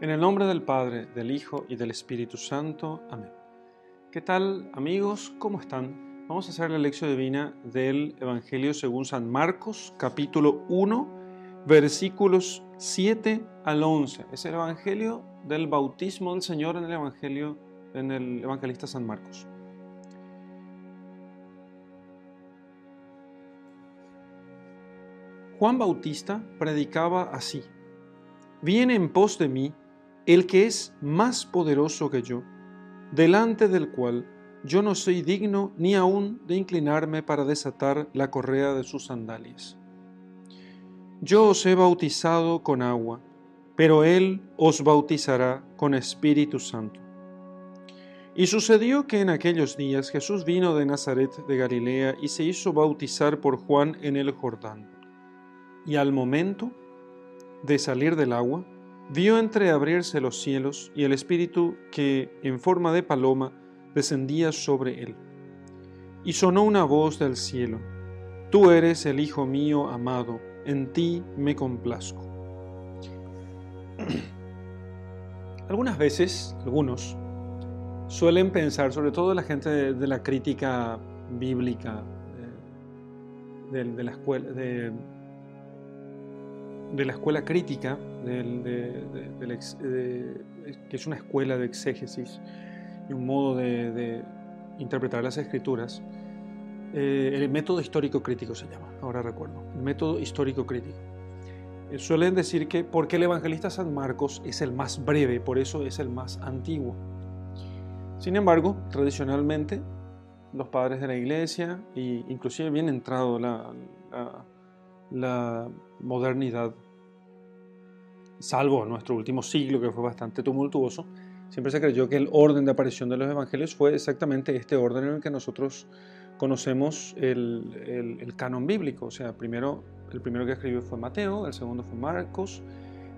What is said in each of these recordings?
En el nombre del Padre, del Hijo y del Espíritu Santo. Amén. ¿Qué tal amigos? ¿Cómo están? Vamos a hacer la lección divina del Evangelio según San Marcos, capítulo 1, versículos 7 al 11. Es el Evangelio del bautismo del Señor en el Evangelio en el evangelista San Marcos. Juan Bautista predicaba así: Viene en pos de mí el que es más poderoso que yo, delante del cual yo no soy digno ni aun de inclinarme para desatar la correa de sus sandalias. Yo os he bautizado con agua, pero Él os bautizará con Espíritu Santo. Y sucedió que en aquellos días Jesús vino de Nazaret de Galilea y se hizo bautizar por Juan en el Jordán. Y al momento de salir del agua, vio entreabrirse los cielos y el Espíritu que, en forma de paloma, descendía sobre él. Y sonó una voz del cielo, Tú eres el Hijo mío amado, en ti me complazco. Algunas veces, algunos, suelen pensar, sobre todo la gente de, la crítica bíblica, eh, de, la escuela, de, la escuela crítica, que es una escuela de exégesis y un modo de, interpretar las escrituras. Eh, el método histórico crítico se llama, ahora recuerdo, el método histórico crítico. Eh, suelen decir que porque el evangelista San Marcos es el más breve, por eso es el más antiguo. Sin embargo, tradicionalmente, los padres de la iglesia, e inclusive bien entrado la modernidad salvo nuestro último siglo que fue bastante tumultuoso, siempre se creyó que el orden de aparición de los evangelios fue exactamente este orden en el que nosotros conocemos el, canon bíblico. O sea, primero, el primero que escribió fue Mateo, el segundo fue Marcos,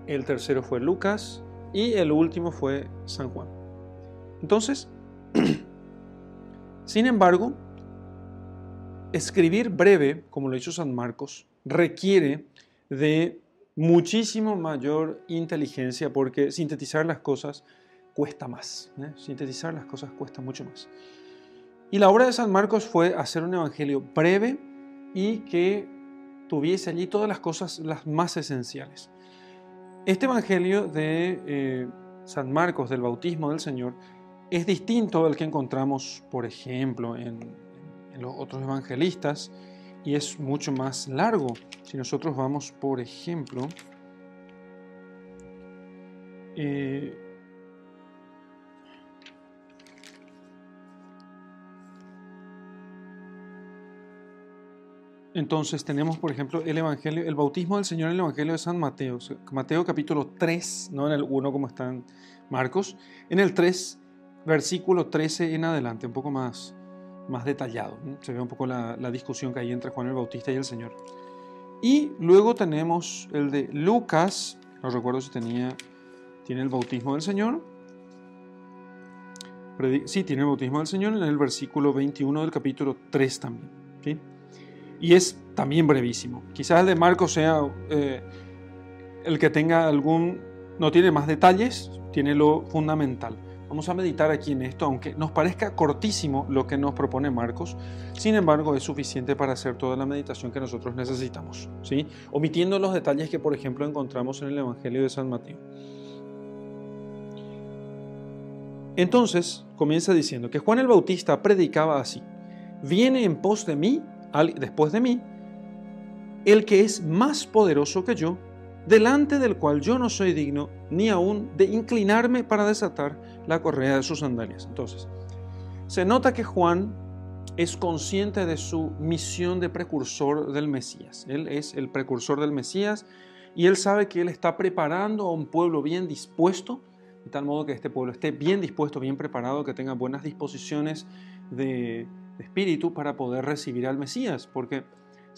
el tercero fue Lucas y el último fue San Juan. Entonces, sin embargo, escribir breve, como lo hizo San Marcos, requiere de muchísimo mayor inteligencia porque sintetizar las cosas cuesta más. ¿eh? Sintetizar las cosas cuesta mucho más. Y la obra de San Marcos fue hacer un evangelio breve y que tuviese allí todas las cosas las más esenciales. Este evangelio de eh, San Marcos, del bautismo del Señor, es distinto al que encontramos, por ejemplo, en, en los otros evangelistas y es mucho más largo. Si nosotros vamos, por ejemplo, eh, entonces tenemos, por ejemplo, el Evangelio, el bautismo del Señor en el Evangelio de San Mateo, Mateo capítulo 3, no en el 1 como está en Marcos, en el 3, versículo 13 en adelante, un poco más, más detallado. Se ve un poco la, discusión que hay entre Juan el Bautista y el Señor. Y luego tenemos el de Lucas, no recuerdo si tenía, tiene el bautismo del Señor. Sí, tiene el bautismo del Señor en el versículo 21 del capítulo 3 también. ¿sí? Y es también brevísimo. Quizás el de Marcos sea eh, el que tenga algún, no tiene más detalles, tiene lo fundamental. Vamos a meditar aquí en esto, aunque nos parezca cortísimo lo que nos propone Marcos, sin embargo es suficiente para hacer toda la meditación que nosotros necesitamos, ¿sí? omitiendo los detalles que por ejemplo encontramos en el Evangelio de San Mateo. Entonces comienza diciendo que Juan el Bautista predicaba así, viene en pos de mí, después de mí, el que es más poderoso que yo, delante del cual yo no soy digno ni aún de inclinarme para desatar la correa de sus sandalias. Entonces, se nota que Juan es consciente de su misión de precursor del Mesías. Él es el precursor del Mesías y él sabe que él está preparando a un pueblo bien dispuesto, de tal modo que este pueblo esté bien dispuesto, bien preparado, que tenga buenas disposiciones de, de espíritu para poder recibir al Mesías, porque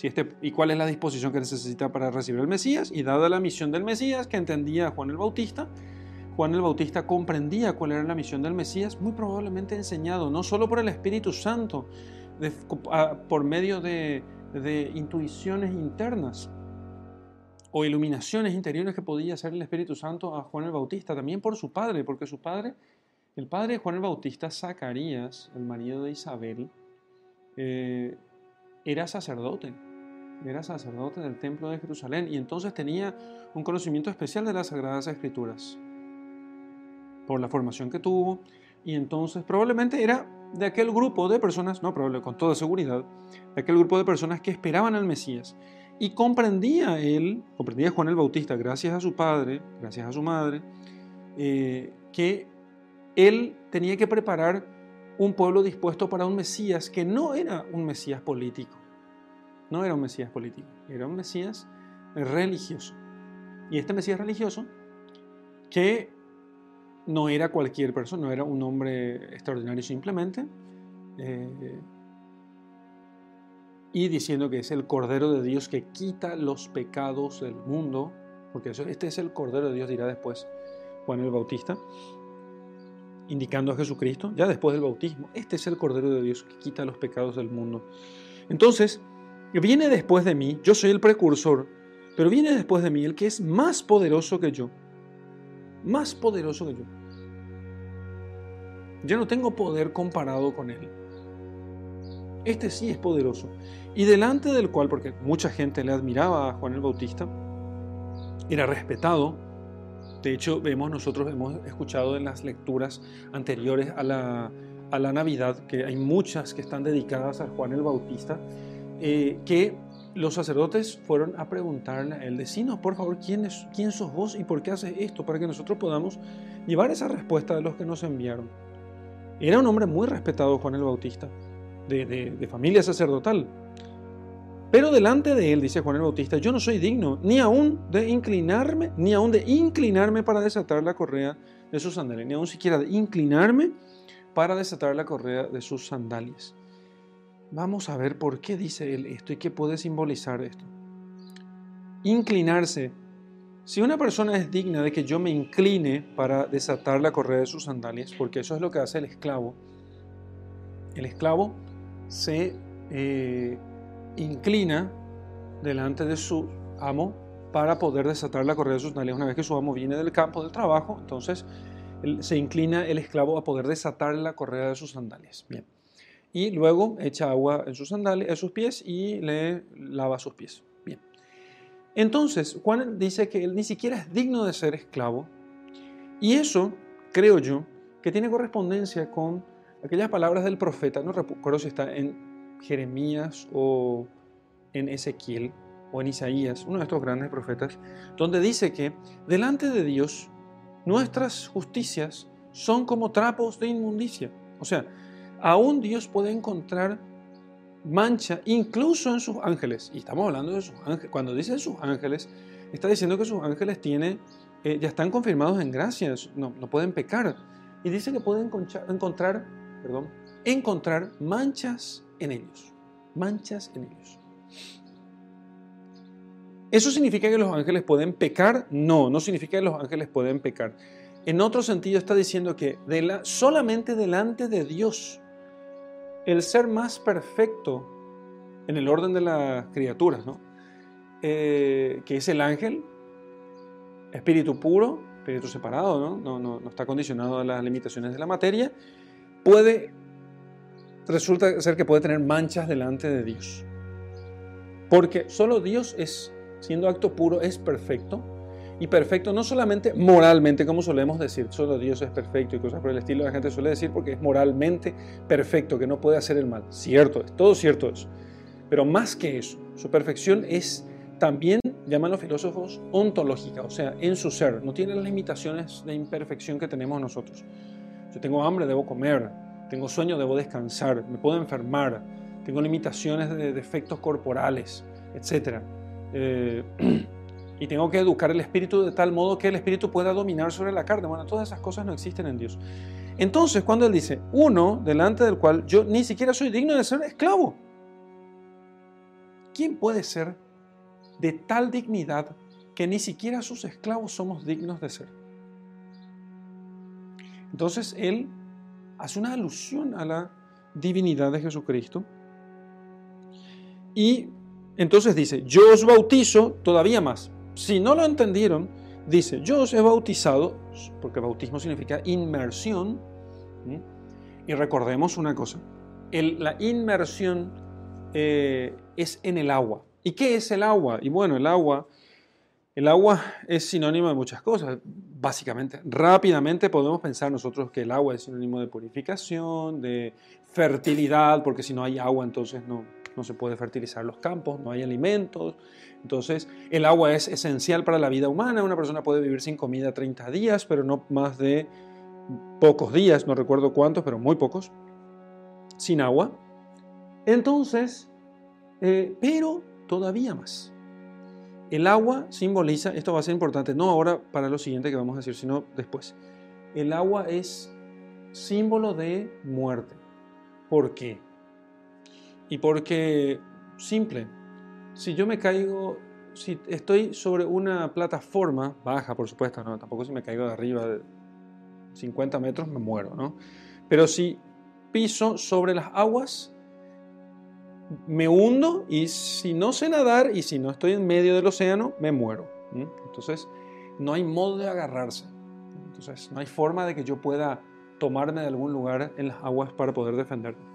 este, ¿Y cuál es la disposición que necesita para recibir al Mesías? Y dada la misión del Mesías que entendía Juan el Bautista, Juan el Bautista comprendía cuál era la misión del Mesías, muy probablemente enseñado no solo por el Espíritu Santo, por medio de, intuiciones internas, o iluminaciones interiores que podía hacer el Espíritu Santo a Juan el Bautista, también por su padre, porque su padre, el padre de Juan el Bautista, Zacarías, el marido de Isabel, eh, era sacerdote, era sacerdote del templo de Jerusalén y entonces tenía un conocimiento especial de las Sagradas Escrituras por la formación que tuvo. Y entonces probablemente era de aquel grupo de personas, no probablemente con toda seguridad, de aquel grupo de personas que esperaban al Mesías y comprendía él, comprendía Juan el Bautista, gracias a su padre, gracias a su madre, eh, que él tenía que preparar un pueblo dispuesto para un Mesías que no era un Mesías político, no era un Mesías político, era un Mesías religioso. Y este Mesías religioso, que no era cualquier persona, no era un hombre extraordinario simplemente, eh, y diciendo que es el Cordero de Dios que quita los pecados del mundo, porque este es el Cordero de Dios, dirá después Juan el Bautista, indicando a Jesucristo, ya después del bautismo, este es el Cordero de Dios que quita los pecados del mundo. Entonces, viene después de mí, yo soy el precursor, pero viene después de mí el que es más poderoso que yo, más poderoso que yo. Yo no tengo poder comparado con él. Este sí es poderoso y delante del cual, porque mucha gente le admiraba a Juan el Bautista, era respetado. De hecho, vemos, nosotros hemos escuchado en las lecturas anteriores a la, a la Navidad, que hay muchas que están dedicadas a Juan el Bautista, eh, que los sacerdotes fueron a preguntarle a él, decinos por favor quién, es, quién sos vos y por qué haces esto, para que nosotros podamos llevar esa respuesta de los que nos enviaron. Era un hombre muy respetado Juan el Bautista, de, de, familia sacerdotal, pero delante de él, dice Juan el Bautista, yo no soy digno ni aún de inclinarme, ni aún de inclinarme para desatar la correa de sus sandalias, ni aún siquiera de inclinarme para desatar la correa de sus sandalias. Vamos a ver por qué dice él esto y qué puede simbolizar esto. Inclinarse. Si una persona es digna de que yo me incline para desatar la correa de sus sandalias, porque eso es lo que hace el esclavo, el esclavo se eh, inclina delante de su amo para poder desatar la correa de sus sandalias. Una vez que su amo viene del campo del trabajo, entonces se inclina el esclavo a poder desatar la correa de sus sandalias. Bien. Y luego echa agua en sus sandalias, en sus pies y le lava sus pies. Bien. Entonces, Juan dice que él ni siquiera es digno de ser esclavo. Y eso, creo yo, que tiene correspondencia con aquellas palabras del profeta, no recuerdo si está en Jeremías o en Ezequiel o en Isaías, uno de estos grandes profetas, donde dice que delante de Dios nuestras justicias son como trapos de inmundicia. O sea, aún Dios puede encontrar mancha incluso en sus ángeles. Y estamos hablando de sus ángeles. Cuando dice sus ángeles, está diciendo que sus ángeles tiene, eh, ya están confirmados en gracia, no, no pueden pecar. Y dice que pueden encontrar, perdón, encontrar manchas en ellos, manchas en ellos. ¿Eso significa que los ángeles pueden pecar? No, no significa que los ángeles pueden pecar. En otro sentido está diciendo que de la, solamente delante de Dios, el ser más perfecto en el orden de las criaturas, ¿no? Eh, que es el ángel, espíritu puro, espíritu separado, ¿no? No, no, está condicionado a las limitaciones de la materia, puede resulta ser que puede tener manchas delante de Dios. Porque solo Dios es, siendo acto puro, es perfecto. Y perfecto no solamente moralmente, como solemos decir, solo Dios es perfecto y cosas por el estilo, la gente suele decir porque es moralmente perfecto, que no puede hacer el mal. Cierto, es todo cierto eso. Pero más que eso, su perfección es también, llaman los filósofos, ontológica, o sea, en su ser. No tiene las limitaciones de imperfección que tenemos nosotros. Yo tengo hambre, debo comer tengo sueño, debo descansar, me puedo enfermar, tengo limitaciones de defectos corporales, etc. Eh, y tengo que educar el espíritu de tal modo que el espíritu pueda dominar sobre la carne. Bueno, todas esas cosas no existen en Dios. Entonces, cuando Él dice, uno delante del cual yo ni siquiera soy digno de ser esclavo, ¿quién puede ser de tal dignidad que ni siquiera sus esclavos somos dignos de ser? Entonces, Él hace una alusión a la divinidad de Jesucristo. Y entonces dice, yo os bautizo todavía más. Si no lo entendieron, dice, yo os he bautizado, porque bautismo significa inmersión, y recordemos una cosa, la inmersión eh, es en el agua. ¿Y qué es el agua? Y bueno, el agua, el agua es sinónimo de muchas cosas, básicamente. Rápidamente podemos pensar nosotros que el agua es sinónimo de purificación, de fertilidad, porque si no hay agua entonces no, no se puede fertilizar los campos, no hay alimentos. Entonces, el agua es esencial para la vida humana. Una persona puede vivir sin comida 30 días, pero no más de pocos días, no recuerdo cuántos, pero muy pocos, sin agua. Entonces, eh, pero todavía más. El agua simboliza, esto va a ser importante, no ahora para lo siguiente que vamos a decir, sino después. El agua es símbolo de muerte. ¿Por qué? Y porque, simple, si yo me caigo, si estoy sobre una plataforma, baja por supuesto, no, tampoco si me caigo de arriba de 50 metros me muero, ¿no? Pero si piso sobre las aguas, me hundo y si no sé nadar y si no estoy en medio del océano, me muero. Entonces, no hay modo de agarrarse. Entonces, no hay forma de que yo pueda tomarme de algún lugar en las aguas para poder defenderme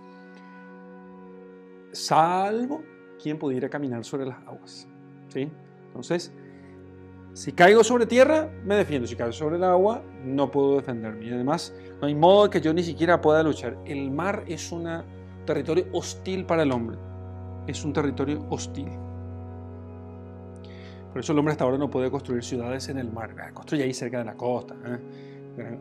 salvo quien pudiera caminar sobre las aguas. ¿sí? Entonces, si caigo sobre tierra, me defiendo. Si caigo sobre el agua, no puedo defenderme. Y además, no hay modo que yo ni siquiera pueda luchar. El mar es un territorio hostil para el hombre. Es un territorio hostil. Por eso el hombre hasta ahora no puede construir ciudades en el mar. Ah, construye ahí cerca de la costa, ¿eh?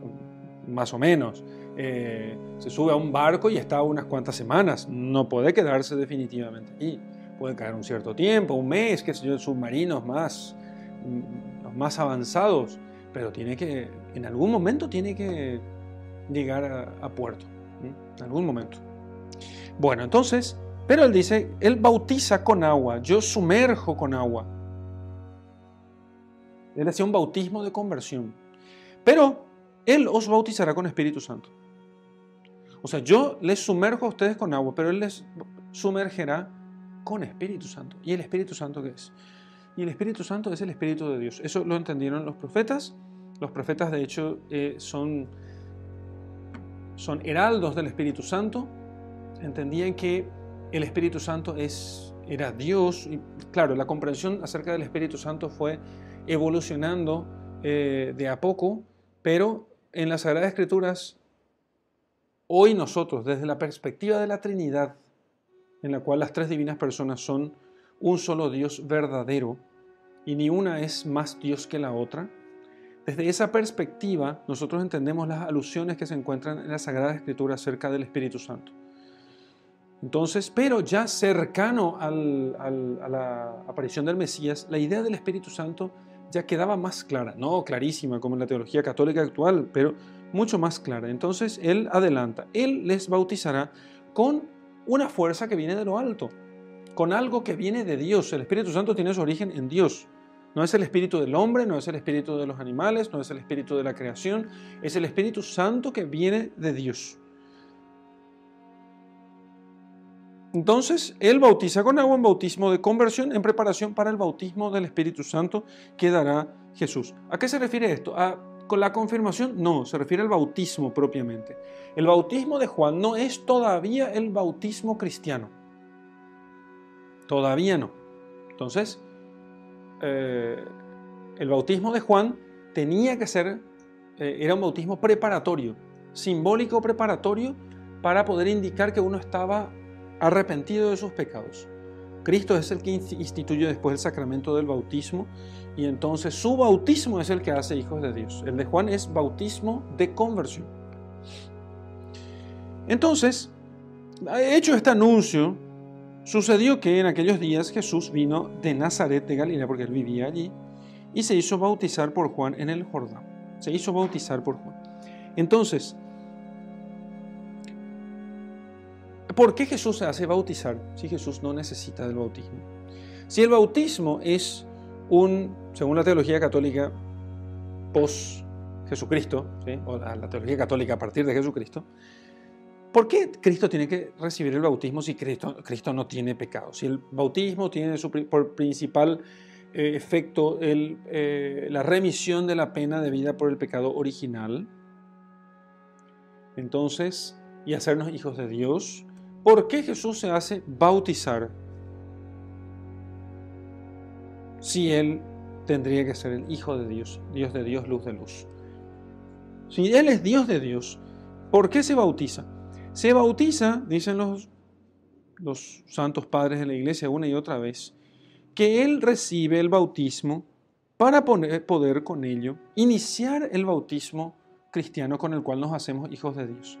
más o menos. Eh, se sube a un barco y está unas cuantas semanas. No puede quedarse definitivamente allí. Puede caer un cierto tiempo, un mes, que sé yo, submarinos más, mm, más avanzados, pero tiene que, en algún momento tiene que llegar a, puerto. En algún momento. Bueno, entonces, pero él dice, él bautiza con agua, yo sumerjo con agua. Él hacía un bautismo de conversión. Pero él os bautizará con Espíritu Santo. O sea, yo les sumerjo a ustedes con agua, pero Él les sumergerá con Espíritu Santo. ¿Y el Espíritu Santo qué es? Y el Espíritu Santo es el Espíritu de Dios. Eso lo entendieron los profetas. Los profetas, de hecho, eh, son, son heraldos del Espíritu Santo. Entendían que el Espíritu Santo es, era Dios. Y claro, la comprensión acerca del Espíritu Santo fue evolucionando eh, de a poco, pero en las Sagradas Escrituras Hoy nosotros, desde la perspectiva de la Trinidad, en la cual las tres divinas personas son un solo Dios verdadero y ni una es más Dios que la otra, desde esa perspectiva nosotros entendemos las alusiones que se encuentran en la Sagrada Escritura acerca del Espíritu Santo. Entonces, pero ya cercano a la aparición del Mesías, la idea del Espíritu Santo ya quedaba más clara, no clarísima como en la teología católica actual, pero mucho más clara. Entonces Él adelanta, Él les bautizará con una fuerza que viene de lo alto, con algo que viene de Dios. El Espíritu Santo tiene su origen en Dios. No es el espíritu del hombre, no es el espíritu de los animales, no es el espíritu de la creación, es el Espíritu Santo que viene de Dios. Entonces, Él bautiza con agua en bautismo de conversión en preparación para el bautismo del Espíritu Santo que dará Jesús. ¿A qué se refiere esto? ¿A con la confirmación? No, se refiere al bautismo propiamente. El bautismo de Juan no es todavía el bautismo cristiano. Todavía no. Entonces, eh, el bautismo de Juan tenía que ser, eh, era un bautismo preparatorio, simbólico preparatorio para poder indicar que uno estaba arrepentido de sus pecados. Cristo es el que instituye después el sacramento del bautismo y entonces su bautismo es el que hace hijos de Dios. El de Juan es bautismo de conversión. Entonces, hecho este anuncio, sucedió que en aquellos días Jesús vino de Nazaret de Galilea, porque él vivía allí, y se hizo bautizar por Juan en el Jordán. Se hizo bautizar por Juan. Entonces, ¿Por qué Jesús se hace bautizar si Jesús no necesita del bautismo? Si el bautismo es un, según la teología católica, post Jesucristo, o la teología católica a partir de Jesucristo, ¿por qué Cristo tiene que recibir el bautismo si Cristo, no tiene pecado? Si el bautismo tiene su, por principal eh, efecto eh, la remisión de la pena debida por el pecado original. Entonces, y hacernos hijos de Dios. ¿Por qué Jesús se hace bautizar? Si Él tendría que ser el Hijo de Dios, Dios de Dios, luz de luz. Si Él es Dios de Dios, ¿por qué se bautiza? Se bautiza, dicen los, los santos padres de la iglesia una y otra vez, que Él recibe el bautismo para poder con ello iniciar el bautismo cristiano con el cual nos hacemos hijos de Dios.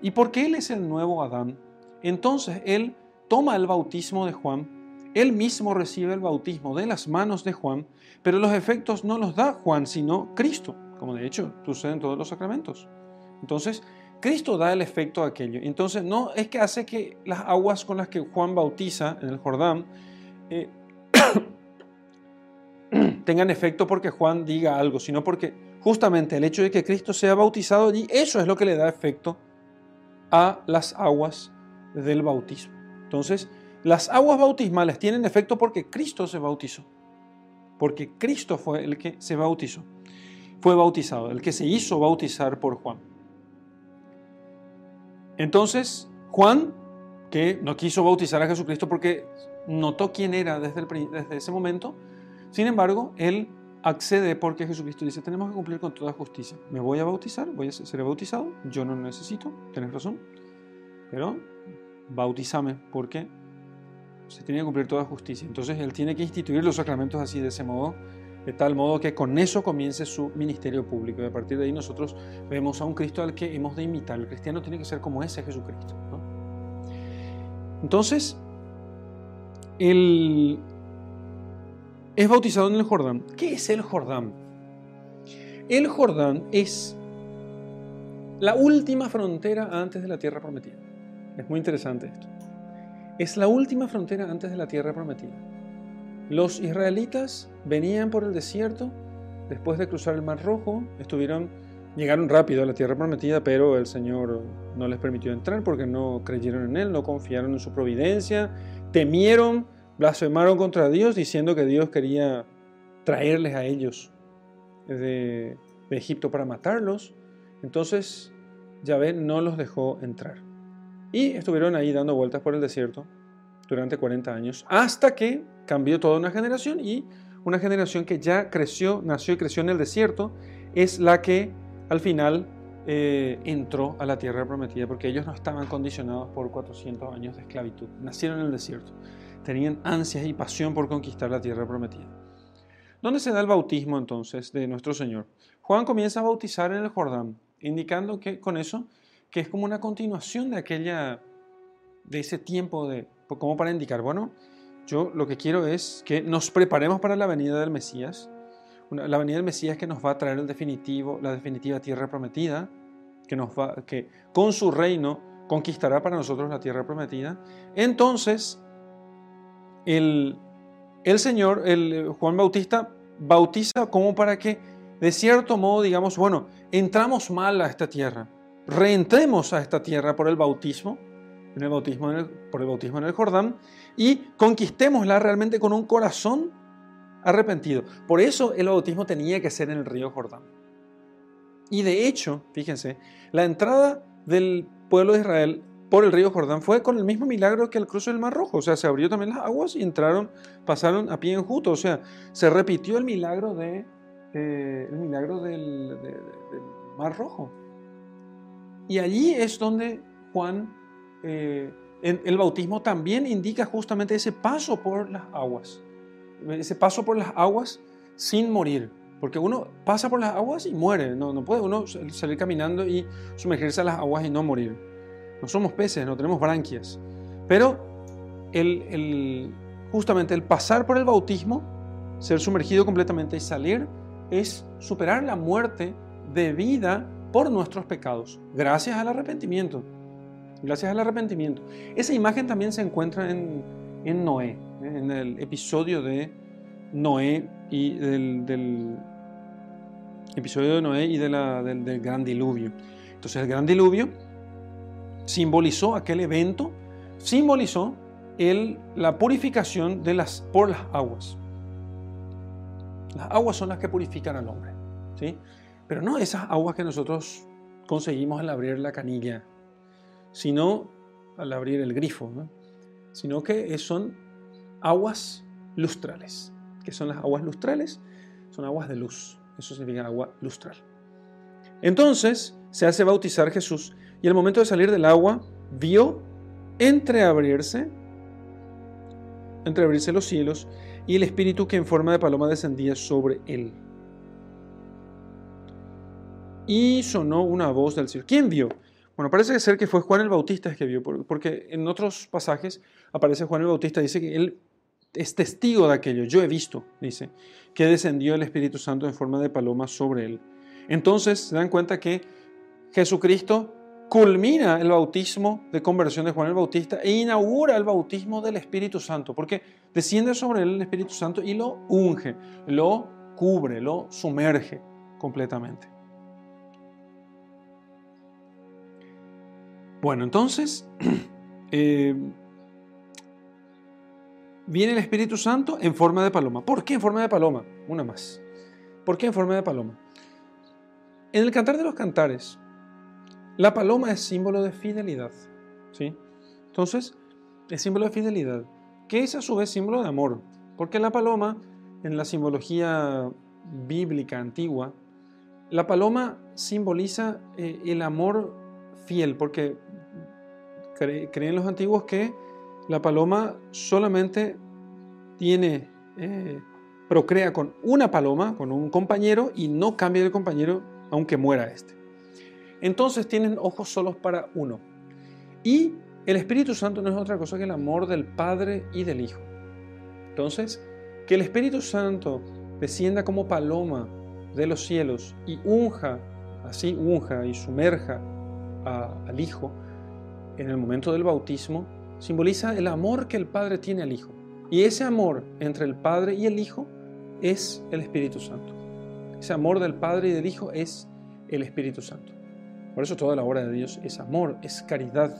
Y porque Él es el nuevo Adán, entonces Él toma el bautismo de Juan, Él mismo recibe el bautismo de las manos de Juan, pero los efectos no los da Juan, sino Cristo, como de hecho sucede en todos los sacramentos. Entonces, Cristo da el efecto a aquello. Entonces, no es que hace que las aguas con las que Juan bautiza en el Jordán eh, tengan efecto porque Juan diga algo, sino porque justamente el hecho de que Cristo sea bautizado allí, eso es lo que le da efecto a las aguas del bautismo. Entonces, las aguas bautismales tienen efecto porque Cristo se bautizó. Porque Cristo fue el que se bautizó. Fue bautizado, el que se hizo bautizar por Juan. Entonces, Juan, que no quiso bautizar a Jesucristo porque notó quién era desde, ese momento, sin embargo, él accede porque Jesucristo dice, tenemos que cumplir con toda justicia. Me voy a bautizar, voy a ser bautizado, yo no necesito, tienes razón, pero bautízame porque se tiene que cumplir toda justicia. Entonces él tiene que instituir los sacramentos así, de ese modo, de tal modo que con eso comience su ministerio público. Y a partir de ahí nosotros vemos a un Cristo al que hemos de imitar. El cristiano tiene que ser como ese Jesucristo. Entonces, el, es bautizado en el Jordán. ¿Qué es el Jordán? El Jordán es la última frontera antes de la tierra prometida. Es muy interesante esto. Es la última frontera antes de la tierra prometida. Los israelitas venían por el desierto después de cruzar el Mar Rojo, estuvieron llegaron rápido a la tierra prometida, pero el Señor no les permitió entrar porque no creyeron en él, no confiaron en su providencia, temieron blasfemaron contra Dios diciendo que Dios quería traerles a ellos de, Egipto para matarlos. Entonces Yahvé no los dejó entrar. Y estuvieron ahí dando vueltas por el desierto durante 40 años, hasta que cambió toda una generación y una generación que ya creció, nació y creció en el desierto, es la que al final eh, entró a la tierra prometida, porque ellos no estaban condicionados por 400 años de esclavitud, nacieron en el desierto tenían ansias y pasión por conquistar la tierra prometida. ¿Dónde se da el bautismo entonces de nuestro Señor? Juan comienza a bautizar en el Jordán, indicando que con eso que es como una continuación de aquella de ese tiempo de como para indicar, bueno, yo lo que quiero es que nos preparemos para la venida del Mesías, la venida del Mesías que nos va a traer el definitivo, la definitiva tierra prometida, que nos va que con su reino conquistará para nosotros la tierra prometida. Entonces, el, Señor, el Juan Bautista, bautiza como para que, de cierto modo, digamos, bueno, entramos mal a esta tierra, reentremos a esta tierra por el bautismo, en el bautismo por el bautismo en el Jordán, y conquistémosla realmente con un corazón arrepentido. Por eso el bautismo tenía que ser en el río Jordán. Y de hecho, fíjense, la entrada del pueblo de Israel por el río Jordán fue con el mismo milagro que el cruce del Mar Rojo. O sea, se abrió también las aguas y entraron, pasaron a pie enjuto. O sea, se repitió el milagro, de, eh, el milagro del, Mar Rojo. Y allí es donde Juan, eh, el bautismo también indica justamente ese paso por las aguas. Ese paso por las aguas sin morir. Porque uno pasa por las aguas y muere. No, no puede uno salir caminando y sumergirse a las aguas y no morir. No somos peces, no tenemos branquias. Pero el, justamente el pasar por el bautismo, ser sumergido completamente y salir, es superar la muerte de vida por nuestros pecados, gracias al arrepentimiento. Gracias al arrepentimiento. Esa imagen también se encuentra en, Noé, en el episodio de Noé y del, episodio de Noé y del, gran diluvio. Entonces el gran diluvio simbolizó aquel evento, simbolizó la purificación de las, por las aguas. Las aguas son las que purifican al hombre, ¿sí? Pero no esas aguas que nosotros conseguimos al abrir la canilla, sino al abrir el grifo, sino que son aguas lustrales. ¿Qué son las aguas lustrales? Son aguas de luz. Eso significa agua lustral. Entonces se hace bautizar Jesús y al momento de salir del agua vio entreabrirse, entreabrirse los cielos y el Espíritu que en forma de paloma descendía sobre él. Y sonó una voz del cielo. ¿Quién vio? Bueno, parece ser que fue Juan el Bautista el que vio, porque en otros pasajes aparece Juan el Bautista, dice que él es testigo de aquello. Yo he visto, dice, que descendió el Espíritu Santo en forma de paloma sobre él. Entonces se dan cuenta que Jesucristo culmina el bautismo de conversión de Juan el Bautista e inaugura el bautismo del Espíritu Santo, porque desciende sobre él el Espíritu Santo y lo unge, lo cubre, lo sumerge completamente. Bueno, entonces eh, viene el Espíritu Santo en forma de paloma. ¿Por qué en forma de paloma? Una más. ¿Por qué en forma de paloma? En el Cantar de los Cantares, la paloma es símbolo de fidelidad. ¿sí? Entonces, es símbolo de fidelidad, que es a su vez símbolo de amor, porque la paloma, en la simbología bíblica antigua, la paloma simboliza eh, el amor fiel, porque creen los antiguos que la paloma solamente tiene, eh, procrea con una paloma, con un compañero, y no cambia de compañero aunque muera este entonces tienen ojos solos para uno. Y el Espíritu Santo no es otra cosa que el amor del Padre y del Hijo. Entonces, que el Espíritu Santo descienda como paloma de los cielos y unja, así unja y sumerja al Hijo en el momento del bautismo, simboliza el amor que el Padre tiene al Hijo. Y ese amor entre el Padre y el Hijo es el Espíritu Santo. Ese amor del Padre y del Hijo es el Espíritu Santo. Por eso toda la obra de Dios es amor, es caridad.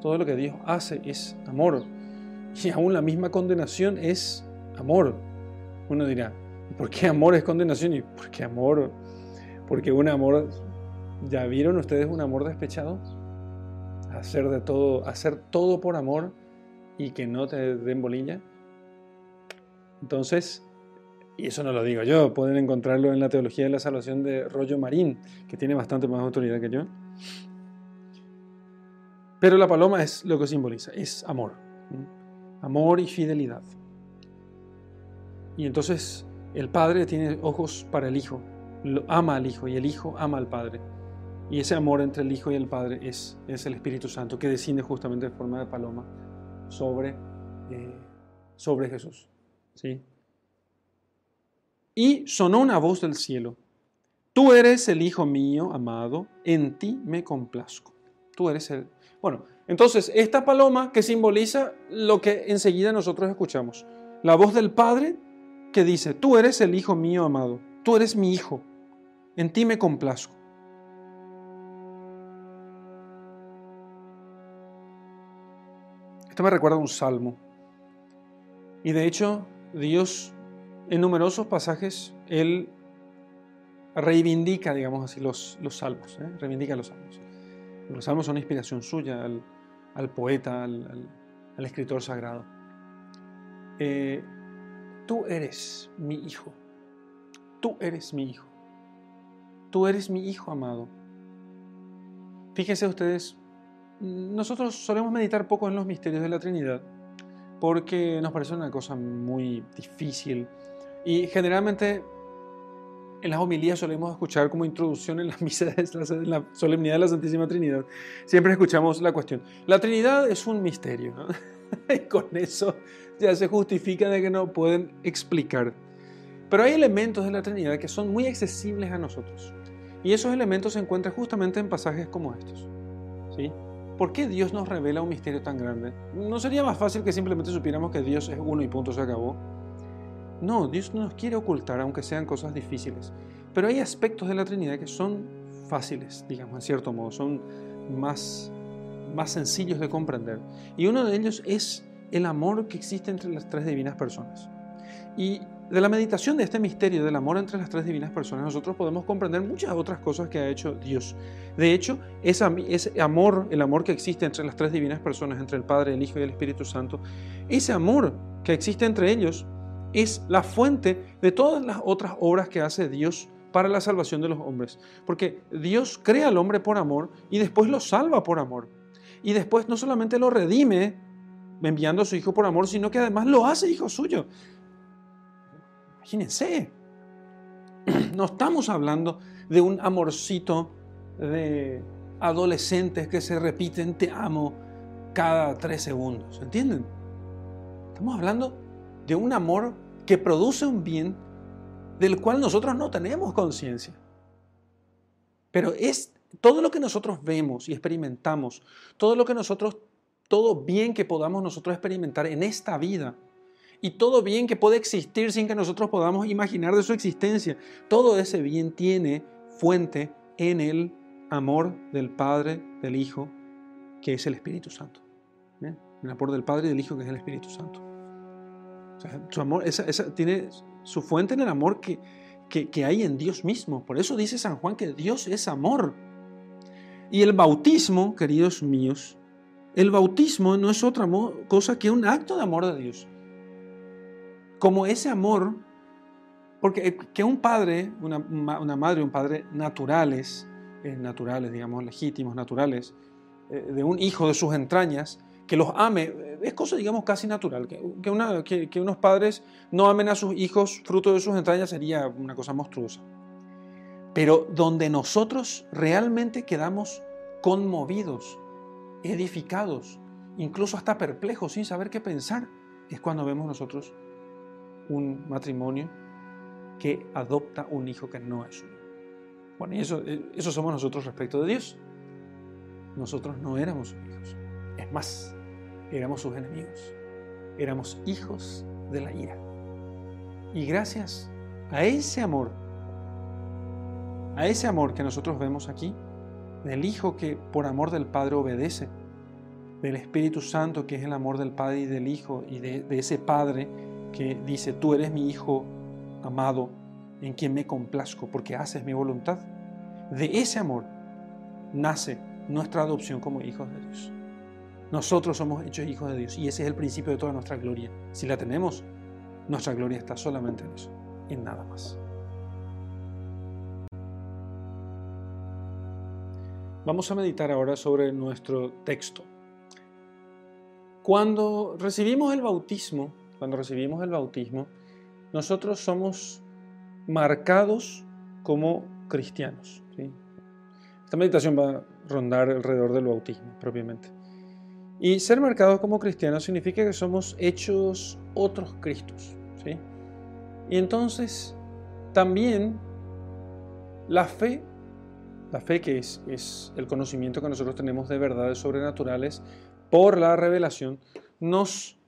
Todo lo que Dios hace es amor. Y aún la misma condenación es amor. Uno dirá, ¿por qué amor es condenación? ¿Y por qué amor? Porque un amor, ¿ya vieron ustedes un amor despechado? Hacer de todo, hacer todo por amor y que no te den bolilla. Entonces, y eso no lo digo yo, pueden encontrarlo en la Teología de la Salvación de Rollo Marín, que tiene bastante más autoridad que yo. Pero la paloma es lo que simboliza, es amor, amor y fidelidad. Y entonces el Padre tiene ojos para el Hijo, ama al Hijo y el Hijo ama al Padre. Y ese amor entre el Hijo y el Padre es, es el Espíritu Santo que desciende justamente en forma de paloma sobre, eh, sobre Jesús. ¿sí? Y sonó una voz del cielo. Tú eres el Hijo mío, amado, en ti me complazco. Tú eres el... Bueno, entonces esta paloma que simboliza lo que enseguida nosotros escuchamos. La voz del Padre que dice, tú eres el Hijo mío, amado, tú eres mi Hijo, en ti me complazco. Esto me recuerda a un salmo. Y de hecho, Dios en numerosos pasajes él reivindica, digamos así, los, los salmos, ¿eh? reivindica los salmos. Los salmos son inspiración suya al, poeta, al, escritor sagrado. Eh, tú eres mi hijo, tú eres mi hijo, tú eres mi hijo amado. Fíjense ustedes, nosotros solemos meditar poco en los misterios de la Trinidad porque nos parece una cosa muy difícil, y generalmente en las homilías solemos escuchar como introducción en las misas, en la solemnidad de la Santísima Trinidad, siempre escuchamos la cuestión. La Trinidad es un misterio, ¿no? y con eso ya se justifica de que no pueden explicar. Pero hay elementos de la Trinidad que son muy accesibles a nosotros. Y esos elementos se encuentran justamente en pasajes como estos. ¿sí? ¿Por qué Dios nos revela un misterio tan grande? ¿No sería más fácil que simplemente supiéramos que Dios es uno y punto se acabó? No, Dios no nos quiere ocultar, aunque sean cosas difíciles. Pero hay aspectos de la Trinidad que son fáciles, digamos, en cierto modo, son más, más sencillos de comprender. Y uno de ellos es el amor que existe entre las tres divinas personas. Y de la meditación de este misterio del amor entre las tres divinas personas, nosotros podemos comprender muchas otras cosas que ha hecho Dios. De hecho, ese amor, el amor que existe entre las tres divinas personas, entre el Padre, el Hijo y el Espíritu Santo, ese amor que existe entre ellos es la fuente de todas las otras obras que hace Dios para la salvación de los hombres. Porque Dios crea al hombre por amor y después lo salva por amor. Y después no solamente lo redime enviando a su Hijo por amor, sino que además lo hace hijo suyo. Imagínense, no estamos hablando de un amorcito de adolescentes que se repiten te amo cada tres segundos, ¿entienden? Estamos hablando de un amor que produce un bien del cual nosotros no tenemos conciencia. Pero es todo lo que nosotros vemos y experimentamos, todo lo que nosotros, todo bien que podamos nosotros experimentar en esta vida, y todo bien que puede existir sin que nosotros podamos imaginar de su existencia. Todo ese bien tiene fuente en el amor del Padre, del Hijo, que es el Espíritu Santo. El amor del Padre y del Hijo, que es el Espíritu Santo. su amor tiene su fuente en el amor que, que hay en Dios mismo. Por eso dice San Juan que Dios es amor. Y el bautismo, queridos míos, el bautismo no es otra cosa que un acto de amor de Dios como ese amor, porque eh, que un padre, una, madre, un padre naturales, eh, naturales, digamos, legítimos, naturales, eh, de un hijo de sus entrañas, que los ame, es cosa, digamos, casi natural. Que, unos padres no amen a sus hijos fruto de sus entrañas sería una cosa monstruosa. Pero donde nosotros realmente quedamos conmovidos, edificados, incluso hasta perplejos, sin saber qué pensar, es cuando vemos nosotros un matrimonio que adopta un hijo que no es suyo. Bueno, y eso, eh, eso somos nosotros respecto de Dios. Nosotros no éramos sus hijos. Es más, éramos sus enemigos. Éramos hijos de la ira. Y gracias a ese amor, a ese amor que nosotros vemos aquí, del Hijo que por amor del Padre obedece, del Espíritu Santo que es el amor del Padre y del Hijo, y de, de ese Padre que dice, tú eres mi Hijo amado, en quien me complazco porque haces mi voluntad. De ese amor nace nuestra adopción como hijos de Dios. Nosotros somos hechos hijos de Dios y ese es el principio de toda nuestra gloria. Si la tenemos, nuestra gloria está solamente en eso, en nada más. Vamos a meditar ahora sobre nuestro texto. Cuando recibimos el bautismo, cuando recibimos el bautismo, nosotros somos marcados como cristianos. Esta meditación va a rondar alrededor del bautismo propiamente. Y ser marcados como cristianos significa que somos hechos otros Cristos. ¿sí? Y entonces también la fe, la fe que es, es el conocimiento que nosotros tenemos de verdades sobrenaturales por la revelación, nos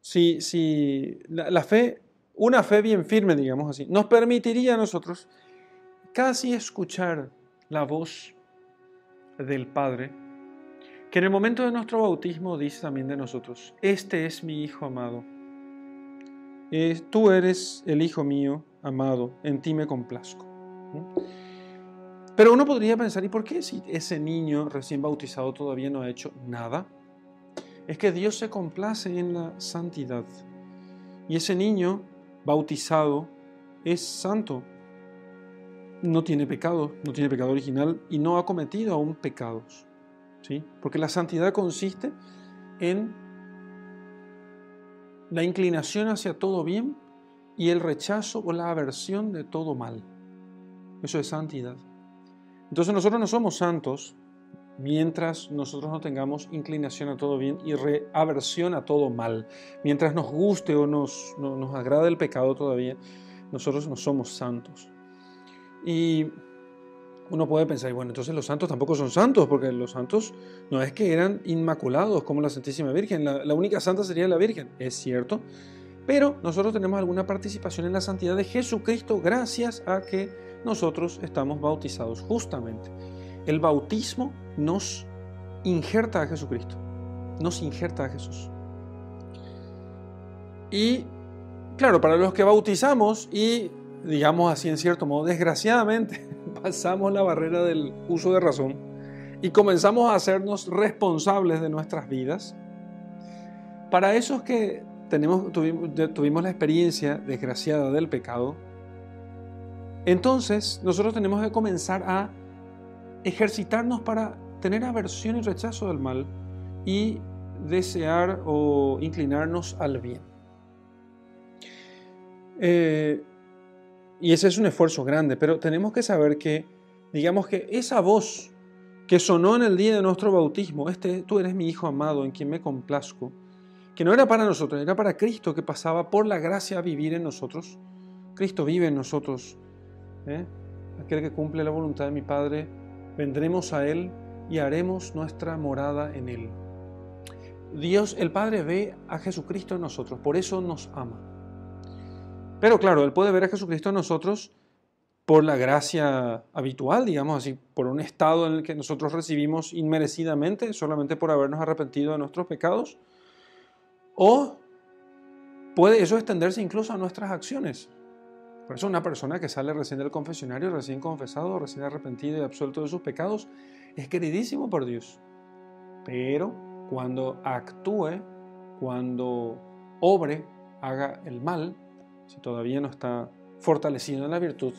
si, si la, fe, una fe bien firme, digamos así, nos permitiría a nosotros casi escuchar la voz del Padre, que en el momento de nuestro bautismo dice también de nosotros, este es mi Hijo amado, tú eres el Hijo mío amado, en ti me complazco. Pero uno podría pensar, ¿y por qué si ese niño recién bautizado todavía no ha hecho nada? Es que Dios se complace en la santidad. Y ese niño bautizado es santo. No tiene pecado, no tiene pecado original y no ha cometido aún pecados. ¿sí? Porque la santidad consiste en la inclinación hacia todo bien y el rechazo o la aversión de todo mal. Eso es santidad. Entonces nosotros no somos santos mientras nosotros no tengamos inclinación a todo bien y reaversión a todo mal. Mientras nos guste o nos, nos agrade el pecado todavía, nosotros no somos santos. Y uno puede pensar, bueno, entonces los santos tampoco son santos, porque los santos no es que eran inmaculados como la Santísima Virgen, la, la única santa sería la Virgen, es cierto, pero nosotros tenemos alguna participación en la santidad de Jesucristo gracias a que nosotros estamos bautizados justamente. El bautismo nos injerta a Jesucristo, nos injerta a Jesús. Y claro, para los que bautizamos y, digamos así en cierto modo, desgraciadamente, pasamos la barrera del uso de razón y comenzamos a hacernos responsables de nuestras vidas, para esos que tenemos, tuvimos, tuvimos la experiencia desgraciada del pecado, entonces nosotros tenemos que comenzar a ejercitarnos para tener aversión y rechazo del mal y desear o inclinarnos al bien. Eh, y ese es un esfuerzo grande, pero tenemos que saber que, digamos que esa voz que sonó en el día de nuestro bautismo, este, tú eres mi Hijo amado en quien me complazco, que no era para nosotros, era para Cristo que pasaba por la gracia a vivir en nosotros. Cristo vive en nosotros. ¿eh? Aquel que cumple la voluntad de mi Padre, vendremos a Él y haremos nuestra morada en Él. Dios, el Padre, ve a Jesucristo en nosotros, por eso nos ama. Pero claro, Él puede ver a Jesucristo en nosotros por la gracia habitual, digamos así, por un estado en el que nosotros recibimos inmerecidamente, solamente por habernos arrepentido de nuestros pecados, o puede eso extenderse incluso a nuestras acciones. Por eso una persona que sale recién del confesionario, recién confesado, recién arrepentido y absuelto de sus pecados, es queridísimo por Dios. Pero cuando actúe, cuando obre, haga el mal, si todavía no está fortalecido en la virtud,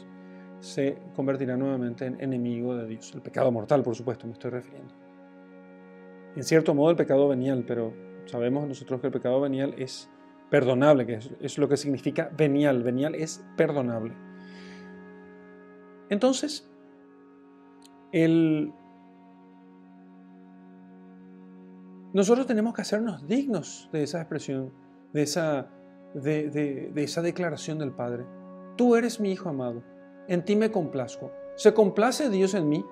se convertirá nuevamente en enemigo de Dios. El pecado mortal, por supuesto, me estoy refiriendo. En cierto modo el pecado venial, pero sabemos nosotros que el pecado venial es perdonable, que es, lo que significa venial. Venial es perdonable. Entonces, nosotros tenemos que hacernos dignos de esa expresión, de esa de, esa declaración del Padre. Tú eres mi Hijo amado, en ti me complazco. ¿Se complace Dios en mí?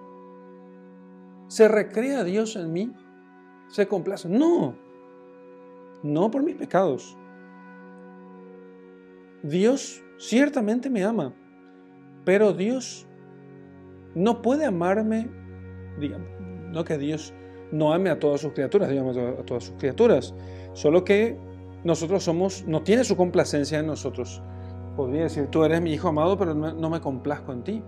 ¿Se recrea Dios en mí? ¿Se complace? No, no por mis pecados. Dios ciertamente me ama, pero Dios no puede amarme, digamos, no que Dios no ame a todas sus criaturas, digamos, a todas sus criaturas, solo que nosotros somos, no tiene su complacencia en nosotros. Podría decir, tú eres mi hijo amado, pero no me complazco en ti.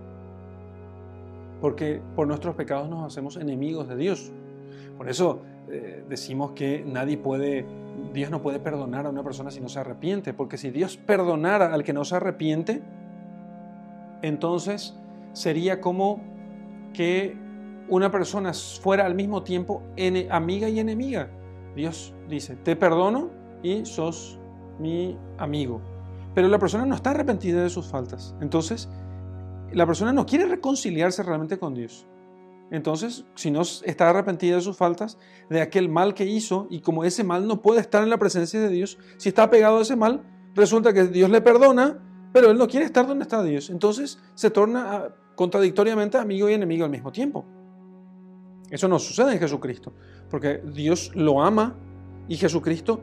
Porque por nuestros pecados nos hacemos enemigos de Dios. Por eso eh, decimos que nadie puede, Dios no puede perdonar a una persona si no se arrepiente. Porque si Dios perdonara al que no se arrepiente, entonces sería como que una persona fuera al mismo tiempo amiga y enemiga. Dios dice, te perdono y sos mi amigo. Pero la persona no está arrepentida de sus faltas. Entonces, la persona no quiere reconciliarse realmente con Dios. Entonces, si no está arrepentida de sus faltas, de aquel mal que hizo, y como ese mal no puede estar en la presencia de Dios, si está pegado a ese mal, resulta que Dios le perdona, pero él no quiere estar donde está Dios. Entonces se torna contradictoriamente amigo y enemigo al mismo tiempo. Eso no sucede en Jesucristo, porque Dios lo ama y Jesucristo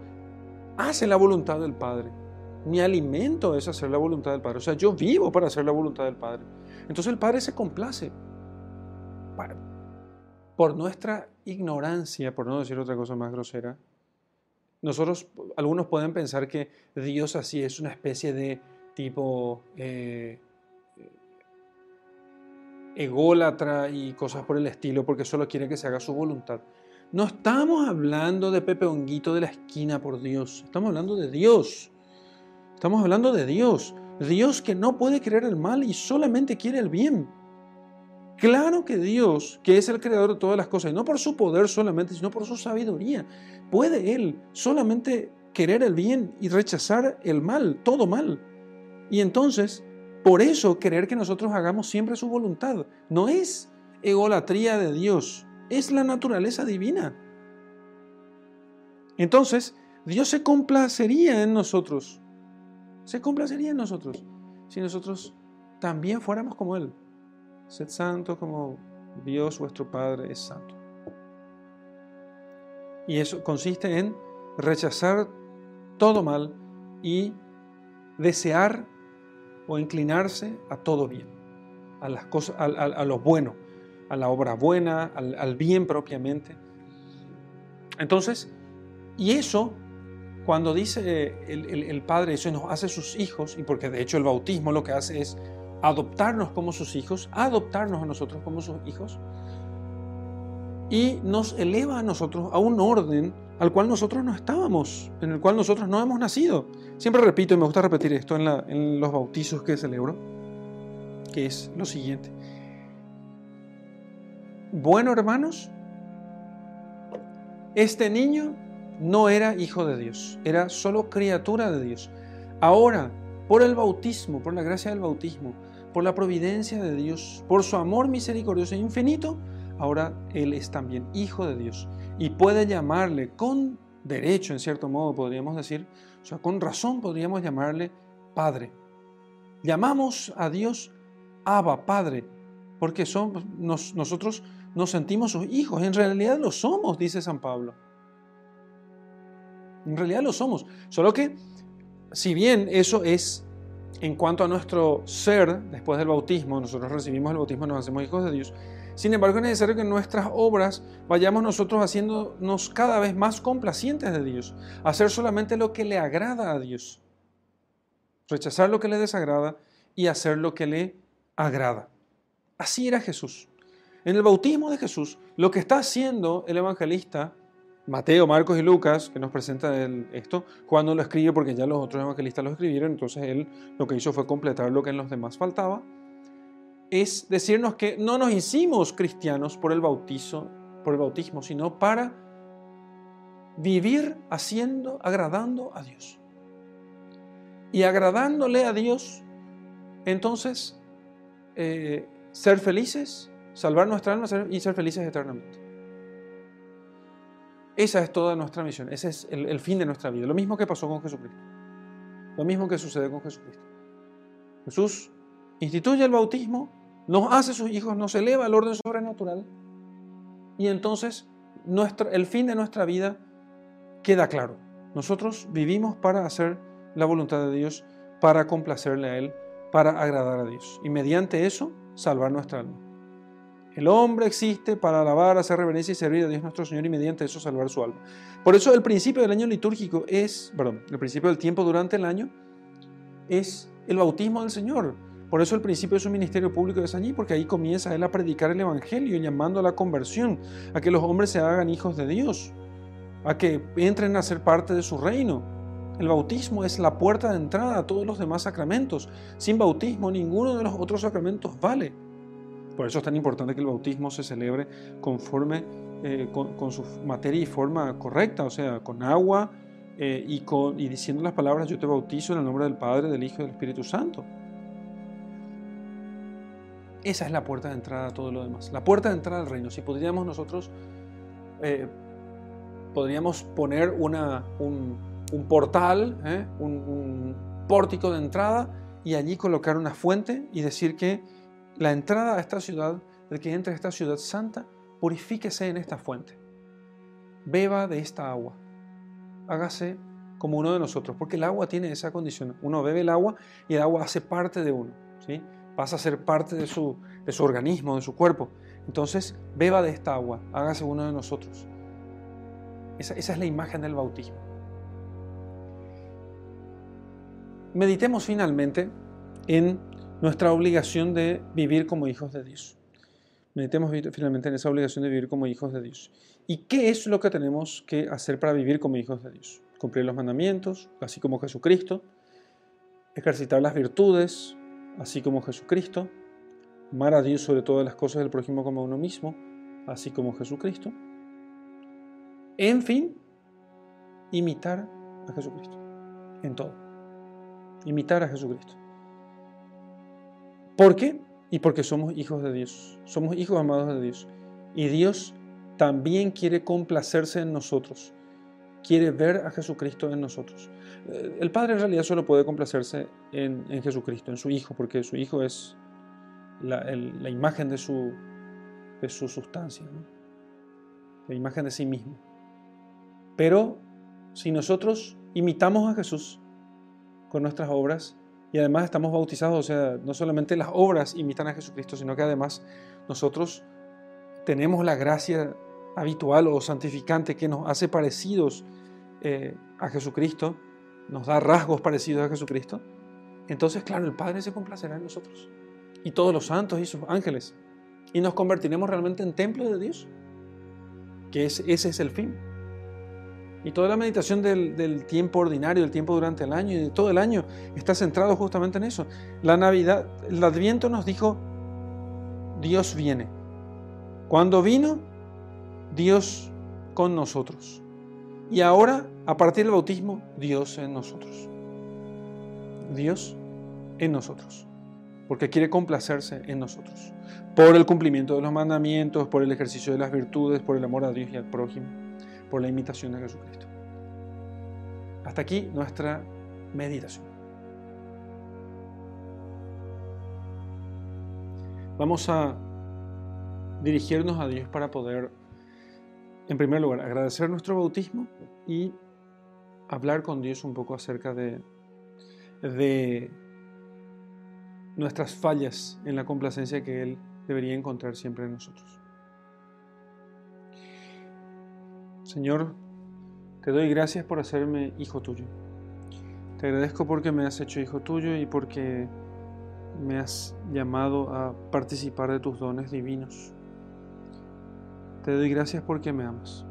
hace la voluntad del Padre. Mi alimento es hacer la voluntad del Padre. O sea, yo vivo para hacer la voluntad del Padre. Entonces el Padre se complace. Por nuestra ignorancia, por no decir otra cosa más grosera, nosotros, algunos pueden pensar que Dios así es una especie de tipo eh, ególatra y cosas por el estilo, porque solo quiere que se haga su voluntad. No estamos hablando de Pepe Honguito de la esquina, por Dios. Estamos hablando de Dios. Estamos hablando de Dios. Dios que no puede querer el mal y solamente quiere el bien. Claro que Dios, que es el creador de todas las cosas, y no por su poder solamente, sino por su sabiduría, puede Él solamente querer el bien y rechazar el mal, todo mal. Y entonces, por eso querer que nosotros hagamos siempre su voluntad. No es egolatría de Dios, es la naturaleza divina. Entonces, Dios se complacería en nosotros. Se complacería en nosotros si nosotros también fuéramos como Él. Sed santo como Dios vuestro Padre es santo. Y eso consiste en rechazar todo mal y desear o inclinarse a todo bien, a las cosas, a, lo bueno, a la obra buena, al, bien propiamente. Entonces, y eso cuando dice el, Padre eso nos hace sus hijos, y porque de hecho el bautismo lo que hace es adoptarnos como sus hijos, adoptarnos a nosotros como sus hijos, y nos eleva a nosotros a un orden al cual nosotros no estábamos, en el cual nosotros no hemos nacido. Siempre repito, y me gusta repetir esto en, los bautizos que celebro, que es lo siguiente. Bueno, hermanos, este niño no era hijo de Dios, era solo criatura de Dios. Ahora, por el bautismo, por la gracia del bautismo, por la providencia de Dios, por su amor misericordioso e infinito, ahora Él es también hijo de Dios y puede llamarle con derecho, en cierto modo podríamos decir, o sea, con razón podríamos llamarle Padre. Llamamos a Dios Abba, Padre, porque nosotros nos sentimos sus hijos. En realidad lo somos, dice San Pablo. En realidad lo somos. Solo que, si bien eso es en cuanto a nuestro ser, después del bautismo, nosotros recibimos el bautismo, nos hacemos hijos de Dios. Sin embargo, es necesario que en nuestras obras vayamos nosotros haciéndonos cada vez más complacientes de Dios, hacer solamente lo que le agrada a Dios, rechazar lo que le desagrada y hacer lo que le agrada. Así era Jesús. En el bautismo de Jesús, lo que está haciendo el evangelista Mateo, Marcos y Lucas, que nos presenta esto, cuando lo escribe, porque ya los otros evangelistas lo escribieron, entonces él lo que hizo fue completar lo que en los demás faltaba, es decirnos que no nos hicimos cristianos por el bautizo, por el bautismo, sino para vivir haciendo, agradando a Dios. Y agradándole a Dios, entonces eh, ser felices salvar nuestra alma y ser felices eternamente. Esa es toda nuestra misión, ese es el, fin de nuestra vida. Lo mismo que pasó con Jesucristo. Lo mismo que sucede con Jesucristo. Jesús instituye el bautismo, nos hace sus hijos, nos eleva al orden sobrenatural y entonces el fin de nuestra vida queda claro. Nosotros vivimos para hacer la voluntad de Dios, para complacerle a Él, para agradar a Dios y mediante eso salvar nuestra alma. El hombre existe para alabar, hacer reverencia y servir a Dios nuestro Señor y mediante eso salvar su alma. Por eso el principio del año litúrgico es, perdón, el principio del tiempo durante el año es el bautismo del Señor. Por eso el principio de su ministerio público es allí, porque ahí comienza él a predicar el Evangelio, llamando a la conversión, a que los hombres se hagan hijos de Dios, a que entren a ser parte de su reino. El bautismo es la puerta de entrada a todos los demás sacramentos. Sin bautismo ninguno de los otros sacramentos vale. Por eso es tan importante que el bautismo se celebre conforme eh, con, su materia y forma correcta, o sea, con agua eh, y, diciendo las palabras yo te bautizo en el nombre del Padre, del Hijo y del Espíritu Santo. Esa es la puerta de entrada a todo lo demás. La puerta de entrada al reino. Si podríamos nosotros, eh, podríamos poner un, portal, un pórtico de entrada y allí colocar una fuente y decir que la entrada a esta ciudad, el que entre a esta ciudad santa, purifíquese en esta fuente. Beba de esta agua. Hágase como uno de nosotros, porque el agua tiene esa condición. Uno bebe el agua y el agua hace parte de uno, ¿sí? pasa a ser parte de su, de su organismo, de su cuerpo. Entonces, beba de esta agua, hágase uno de nosotros. Esa, esa es la imagen del bautismo. Meditemos finalmente en nuestra obligación de vivir como hijos de Dios. Meditemos finalmente en esa obligación de vivir como hijos de Dios. ¿Y qué es lo que tenemos que hacer para vivir como hijos de Dios? Cumplir los mandamientos, así como Jesucristo, ejercitar las virtudes, así como Jesucristo, amar a Dios sobre todas las cosas del prójimo como a uno mismo, así como Jesucristo. En fin, imitar a Jesucristo en todo. Imitar a Jesucristo. ¿Por qué? Y porque somos hijos de Dios, somos hijos amados de Dios. Y Dios también quiere complacerse en nosotros, quiere ver a Jesucristo en nosotros. Eh, el Padre en realidad solo puede complacerse en, Jesucristo, en su Hijo, porque su Hijo es la, imagen de su, de su sustancia, la imagen de sí mismo. Pero si nosotros imitamos a Jesús con nuestras obras, y además estamos bautizados, o sea, no solamente las obras imitan a Jesucristo, sino que además nosotros tenemos la gracia habitual o santificante que nos hace parecidos eh, a Jesucristo, nos da rasgos parecidos a Jesucristo, entonces, claro, el Padre se complacerá en nosotros. Y todos los santos y sus ángeles. Y nos convertiremos realmente en templo de Dios. Que ese es el fin. Y toda la meditación del, tiempo ordinario, del tiempo durante el año y de todo el año está centrado justamente en eso. La Navidad, el Adviento nos dijo, Dios viene. Cuando vino, Dios con nosotros. Y ahora, a partir del bautismo, Dios en nosotros. Dios en nosotros. Porque quiere complacerse en nosotros. Por el cumplimiento de los mandamientos, por el ejercicio de las virtudes, por el amor a Dios y al prójimo, por la imitación de Jesucristo. Hasta aquí nuestra meditación. Vamos a dirigirnos a Dios para poder, en primer lugar, agradecer nuestro bautismo y hablar con Dios un poco acerca de, nuestras fallas en la complacencia que Él debería encontrar siempre en nosotros. Señor, te doy gracias por hacerme hijo tuyo. Te agradezco porque me has hecho hijo tuyo y porque me has llamado a participar de tus dones divinos. Te doy gracias porque me amas.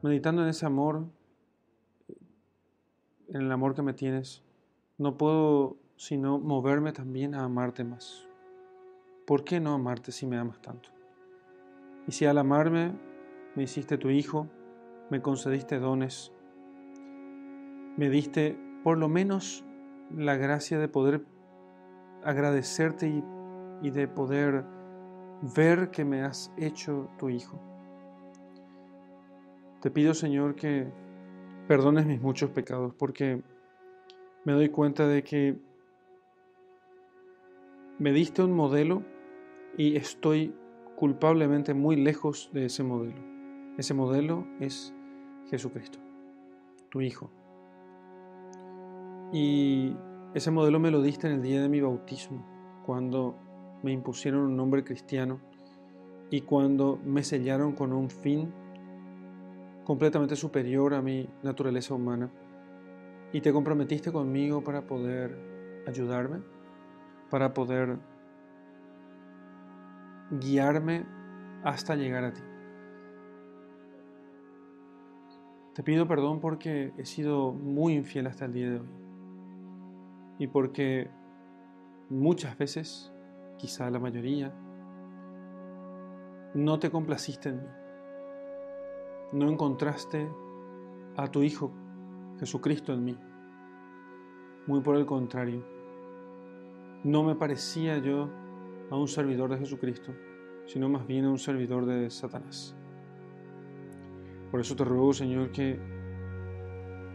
Meditando en ese amor, en el amor que me tienes, no puedo sino moverme también a amarte más. ¿Por qué no amarte si me amas tanto? Y si al amarme me hiciste tu hijo, me concediste dones, me diste por lo menos la gracia de poder agradecerte y, de poder ver que me has hecho tu hijo. Te pido, Señor, que perdones mis muchos pecados, porque me doy cuenta de que me diste un modelo y estoy culpablemente muy lejos de ese modelo. Ese modelo es Jesucristo, tu Hijo. Y ese modelo me lo diste en el día de mi bautismo, cuando me impusieron un nombre cristiano y cuando me sellaron con un fin completamente superior a mi naturaleza humana. Y te comprometiste conmigo para poder ayudarme, para poder guiarme hasta llegar a ti. Te pido perdón porque he sido muy infiel hasta el día de hoy. Y porque muchas veces quizá la mayoría, no te complaciste en mí. No encontraste a tu Hijo Jesucristo en mí. Muy por el contrario, no me parecía yo a un servidor de Jesucristo, sino más bien a un servidor de Satanás. Por eso te ruego, Señor, que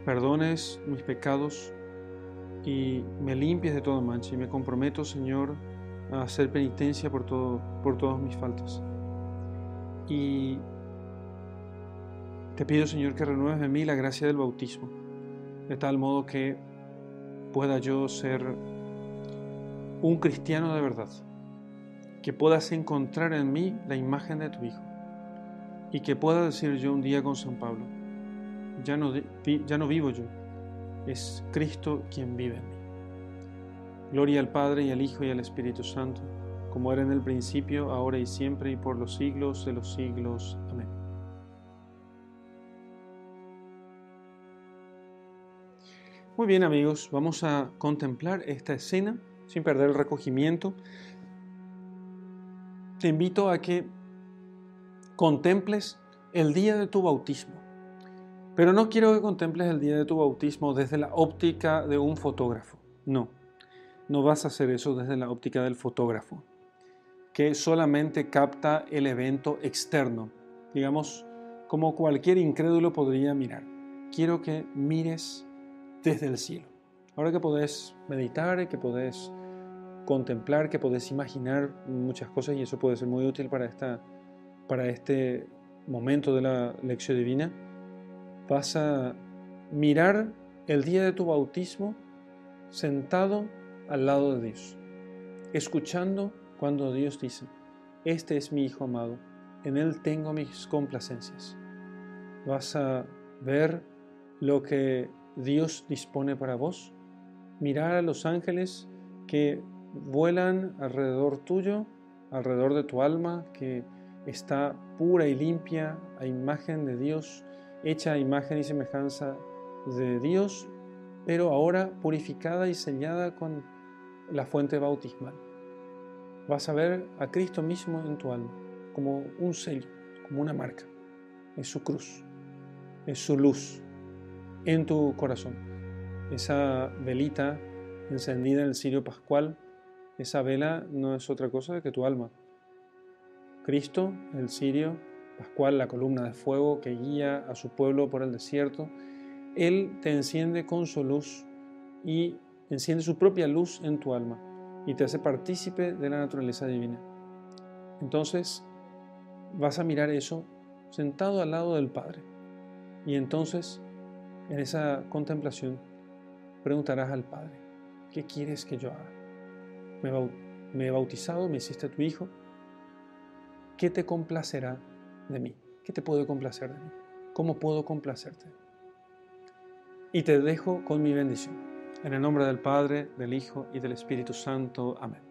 perdones mis pecados y me limpies de toda mancha y me comprometo, Señor, a hacer penitencia por, todo, por todas mis faltas. Y te pido, Señor, que renueves en mí la gracia del bautismo, de tal modo que pueda yo ser un cristiano de verdad, que puedas encontrar en mí la imagen de tu Hijo y que pueda decir yo un día con San Pablo, ya no, ya no vivo yo, es Cristo quien vive en mí. Gloria al Padre y al Hijo y al Espíritu Santo, como era en el principio, ahora y siempre y por los siglos de los siglos. Amén. Muy bien amigos, vamos a contemplar esta escena sin perder el recogimiento. Te invito a que contemples el día de tu bautismo. Pero no quiero que contemples el día de tu bautismo desde la óptica de un fotógrafo. No no vas a hacer eso desde la óptica del fotógrafo, que solamente capta el evento externo, digamos, como cualquier incrédulo podría mirar. Quiero que mires desde el cielo. Ahora que podés meditar, que podés contemplar, que podés imaginar muchas cosas y eso puede ser muy útil para, esta, para este momento de la lección divina, vas a mirar el día de tu bautismo sentado al lado de Dios, escuchando cuando Dios dice, este es mi Hijo amado, en Él tengo mis complacencias. Vas a ver lo que Dios dispone para vos? Mirar a los ángeles que vuelan alrededor tuyo, alrededor de tu alma, que está pura y limpia a imagen de Dios, hecha a imagen y semejanza de Dios, pero ahora purificada y sellada con la fuente bautismal. Vas a ver a Cristo mismo en tu alma, como un sello, como una marca. Es su cruz, es su luz en tu corazón. Esa velita encendida en el cirio pascual, esa vela no es otra cosa que tu alma. Cristo, el cirio pascual, la columna de fuego que guía a su pueblo por el desierto, Él te enciende con su luz y enciende su propia luz en tu alma y te hace partícipe de la naturaleza divina. Entonces vas a mirar eso sentado al lado del Padre. Y entonces, en esa contemplación, preguntarás al Padre, ¿qué quieres que yo haga? Me he bautizado, me hiciste tu hijo. ¿Qué te complacerá de mí? ¿Qué te puede complacer de mí? ¿Cómo puedo complacerte? Y te dejo con mi bendición. En el nombre del Padre, del Hijo y del Espíritu Santo. Amén.